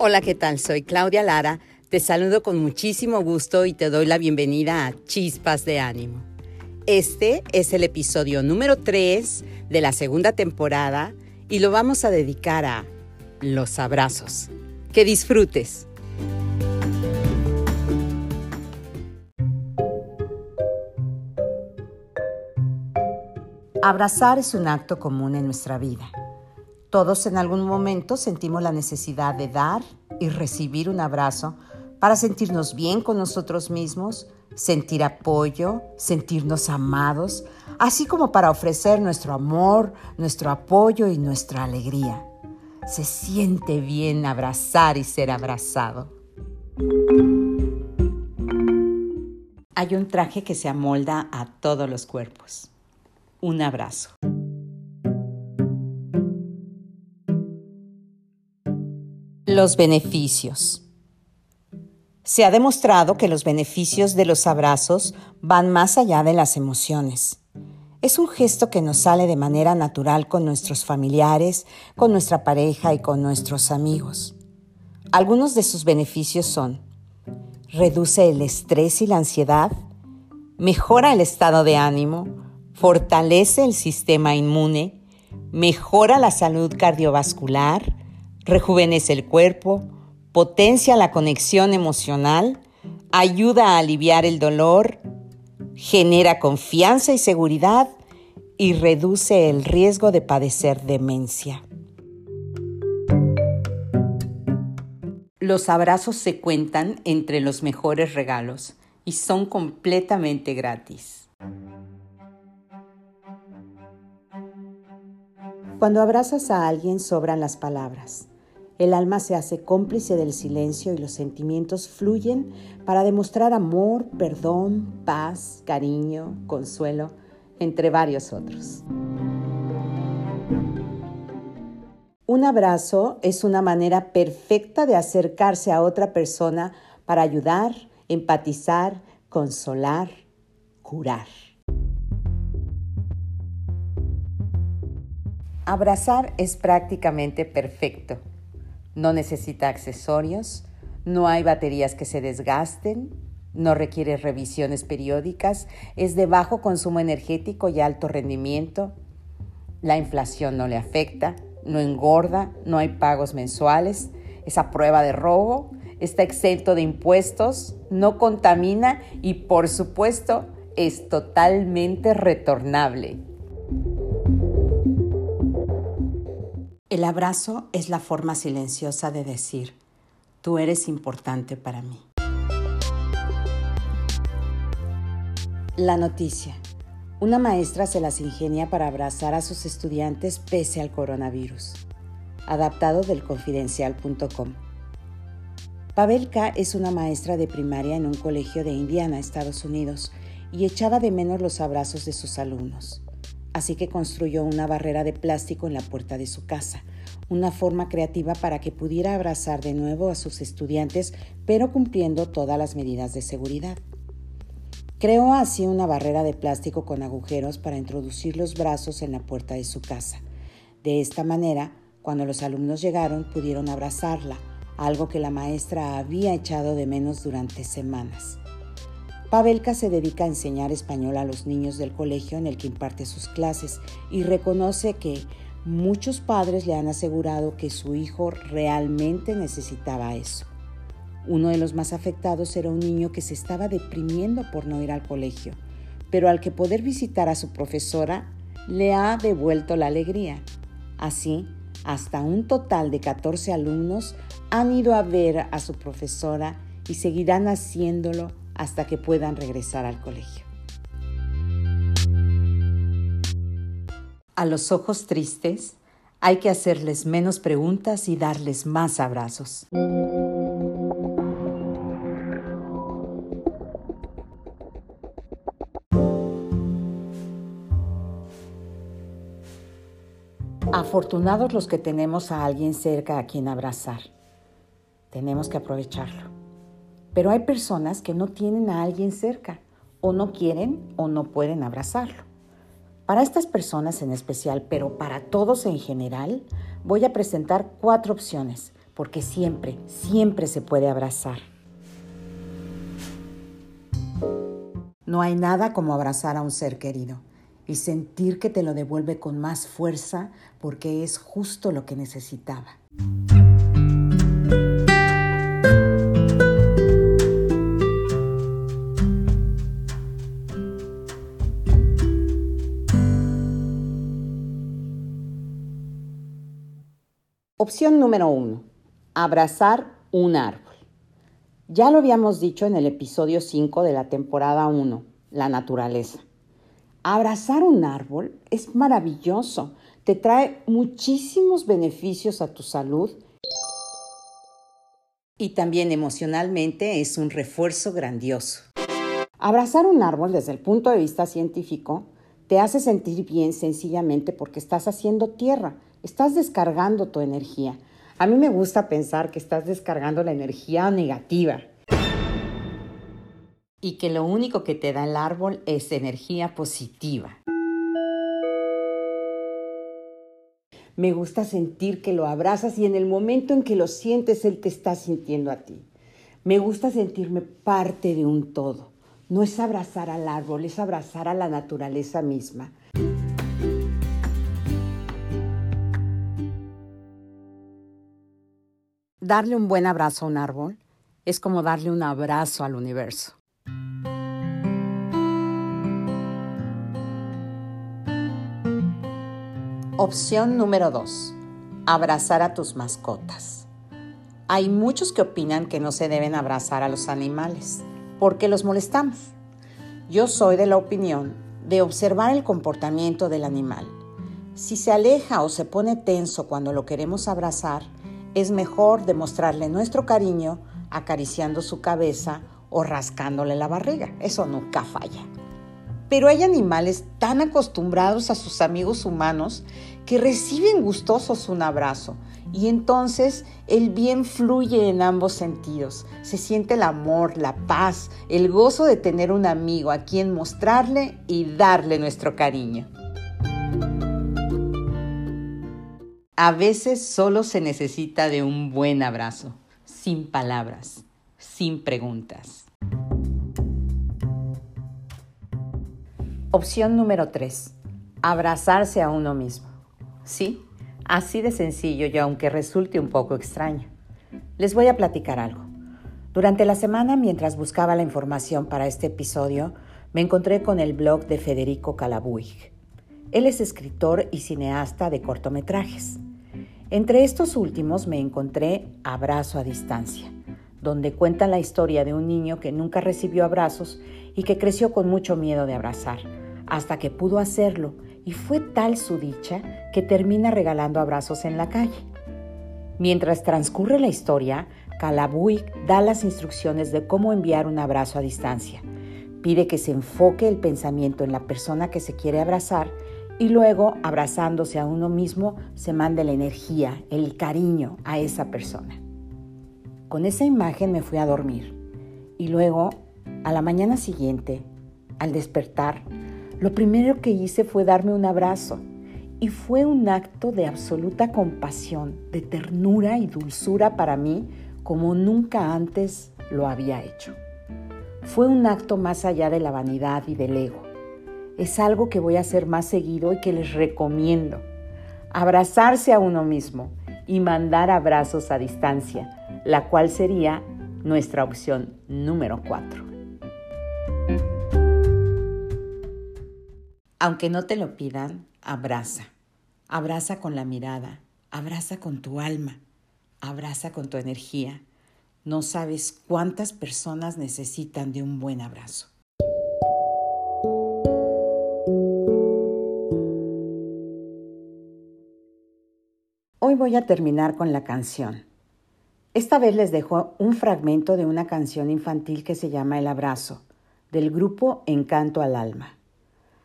Hola, ¿qué tal? Soy Claudia Lara. Te saludo con muchísimo gusto y te doy la bienvenida a Chispas de Ánimo. Este es el episodio número 3 de la segunda temporada y lo vamos a dedicar a los abrazos. Que disfrutes. Abrazar es un acto común en nuestra vida. Todos en algún momento sentimos la necesidad de dar y recibir un abrazo para sentirnos bien con nosotros mismos, sentir apoyo, sentirnos amados, así como para ofrecer nuestro amor, nuestro apoyo y nuestra alegría. Se siente bien abrazar y ser abrazado. Hay un traje que se amolda a todos los cuerpos. Un abrazo. Los beneficios. Se ha demostrado que los beneficios de los abrazos van más allá de las emociones. Es un gesto que nos sale de manera natural con nuestros familiares, con nuestra pareja y con nuestros amigos. Algunos de sus beneficios son, reduce el estrés y la ansiedad, mejora el estado de ánimo, fortalece el sistema inmune, mejora la salud cardiovascular, rejuvenece el cuerpo, potencia la conexión emocional, ayuda a aliviar el dolor, genera confianza y seguridad y reduce el riesgo de padecer demencia. Los abrazos se cuentan entre los mejores regalos y son completamente gratis. Cuando abrazas a alguien sobran las palabras. El alma se hace cómplice del silencio y los sentimientos fluyen para demostrar amor, perdón, paz, cariño, consuelo, entre varios otros. Un abrazo es una manera perfecta de acercarse a otra persona para ayudar, empatizar, consolar, curar. Abrazar es prácticamente perfecto. No necesita accesorios, no hay baterías que se desgasten, no requiere revisiones periódicas, es de bajo consumo energético y alto rendimiento. La inflación no le afecta, no engorda, no hay pagos mensuales, es a prueba de robo, está exento de impuestos, no contamina y por supuesto es totalmente retornable. El abrazo es la forma silenciosa de decir, tú eres importante para mí. La noticia. Una maestra se las ingenia para abrazar a sus estudiantes pese al coronavirus. Adaptado del confidencial.com. Pavelka es una maestra de primaria en un colegio de Indiana, Estados Unidos, y echaba de menos los abrazos de sus alumnos así que construyó una barrera de plástico en la puerta de su casa, una forma creativa para que pudiera abrazar de nuevo a sus estudiantes, pero cumpliendo todas las medidas de seguridad. Creó así una barrera de plástico con agujeros para introducir los brazos en la puerta de su casa. De esta manera, cuando los alumnos llegaron, pudieron abrazarla, algo que la maestra había echado de menos durante semanas. Pavelka se dedica a enseñar español a los niños del colegio en el que imparte sus clases y reconoce que muchos padres le han asegurado que su hijo realmente necesitaba eso. Uno de los más afectados era un niño que se estaba deprimiendo por no ir al colegio, pero al que poder visitar a su profesora le ha devuelto la alegría. Así, hasta un total de 14 alumnos han ido a ver a su profesora y seguirán haciéndolo hasta que puedan regresar al colegio. A los ojos tristes hay que hacerles menos preguntas y darles más abrazos. Afortunados los que tenemos a alguien cerca a quien abrazar. Tenemos que aprovecharlo. Pero hay personas que no tienen a alguien cerca, o no quieren o no pueden abrazarlo. Para estas personas en especial, pero para todos en general, voy a presentar cuatro opciones porque siempre, siempre se puede abrazar. No hay nada como abrazar a un ser querido y sentir que te lo devuelve con más fuerza porque es justo lo que necesitaba. Opción número uno, abrazar un árbol. Ya lo habíamos dicho en el episodio 5 de la temporada 1, la naturaleza. Abrazar un árbol es maravilloso, te trae muchísimos beneficios a tu salud y también emocionalmente es un refuerzo grandioso. Abrazar un árbol desde el punto de vista científico te hace sentir bien sencillamente porque estás haciendo tierra, estás descargando tu energía a mí me gusta pensar que estás descargando la energía negativa y que lo único que te da el árbol es energía positiva. Me gusta sentir que lo abrazas y en el momento en que lo sientes, Él te está sintiendo a ti. Me gusta sentirme parte de un todo. No es abrazar al árbol, es abrazar a la naturaleza misma. Darle un buen abrazo a un árbol es como darle un abrazo al universo. Opción número 2. Abrazar a tus mascotas. Hay muchos que opinan que no se deben abrazar a los animales porque los molestamos. Yo soy de la opinión de observar el comportamiento del animal. Si se aleja o se pone tenso cuando lo queremos abrazar, es mejor demostrarle nuestro cariño acariciando su cabeza o rascándole la barriga. Eso nunca falla. Pero hay animales tan acostumbrados a sus amigos humanos que reciben gustosos un abrazo y entonces el bien fluye en ambos sentidos. Se siente el amor, la paz, el gozo de tener un amigo a quien mostrarle y darle nuestro cariño. A veces solo se necesita de un buen abrazo, sin palabras, sin preguntas. Opción número 3. Abrazarse a uno mismo. Sí, así de sencillo y aunque resulte un poco extraño. Les voy a platicar algo. Durante la semana, mientras buscaba la información para este episodio, me encontré con el blog de Federico Calabuig. Él es escritor y cineasta de cortometrajes. Entre estos últimos me encontré Abrazo a Distancia, donde cuenta la historia de un niño que nunca recibió abrazos y que creció con mucho miedo de abrazar, hasta que pudo hacerlo y fue tal su dicha que termina regalando abrazos en la calle. Mientras transcurre la historia, Calabuig da las instrucciones de cómo enviar un abrazo a distancia. Pide que se enfoque el pensamiento en la persona que se quiere abrazar y luego, abrazándose a uno mismo, se manda la energía, el cariño a esa persona. Con esa imagen me fui a dormir y luego, a la mañana siguiente, al despertar, lo primero que hice fue darme un abrazo y fue un acto de absoluta compasión, de ternura y dulzura para mí como nunca antes lo había hecho. Fue un acto más allá de la vanidad y del ego es algo que voy a hacer más seguido y que les recomiendo. Abrazarse a uno mismo y mandar abrazos a distancia, la cual sería nuestra opción número 4. Aunque no te lo pidan, abraza. Abraza con la mirada, abraza con tu alma, abraza con tu energía. No sabes cuántas personas necesitan de un buen abrazo. Hoy voy a terminar con la canción. Esta vez les dejo un fragmento de una canción infantil que se llama El Abrazo, del grupo Encanto al Alma.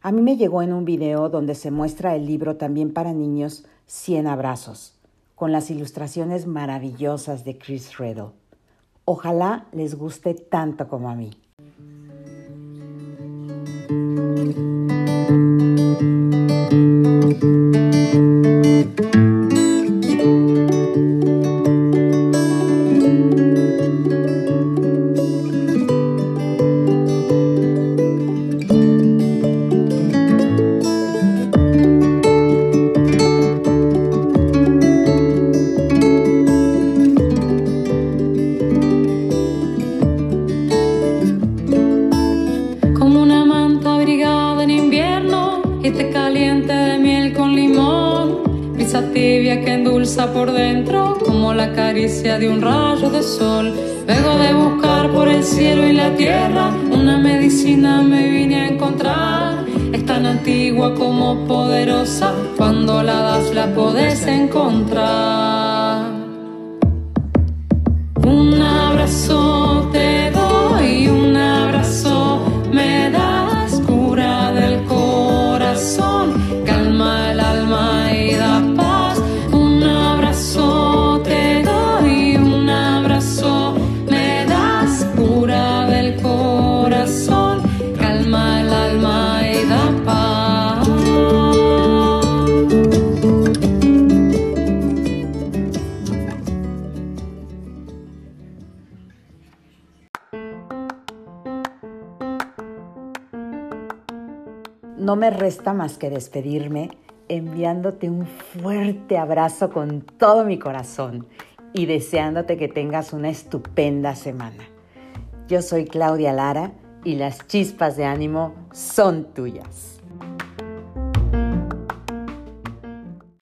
A mí me llegó en un video donde se muestra el libro también para niños Cien Abrazos, con las ilustraciones maravillosas de Chris Riddle. Ojalá les guste tanto como a mí. La caricia de un rayo de sol. Luego de buscar por el cielo y la tierra, una medicina me vine a encontrar. Es tan antigua como poderosa, cuando la das la podés encontrar. Un abrazo No me resta más que despedirme enviándote un fuerte abrazo con todo mi corazón y deseándote que tengas una estupenda semana. Yo soy Claudia Lara y las chispas de ánimo son tuyas.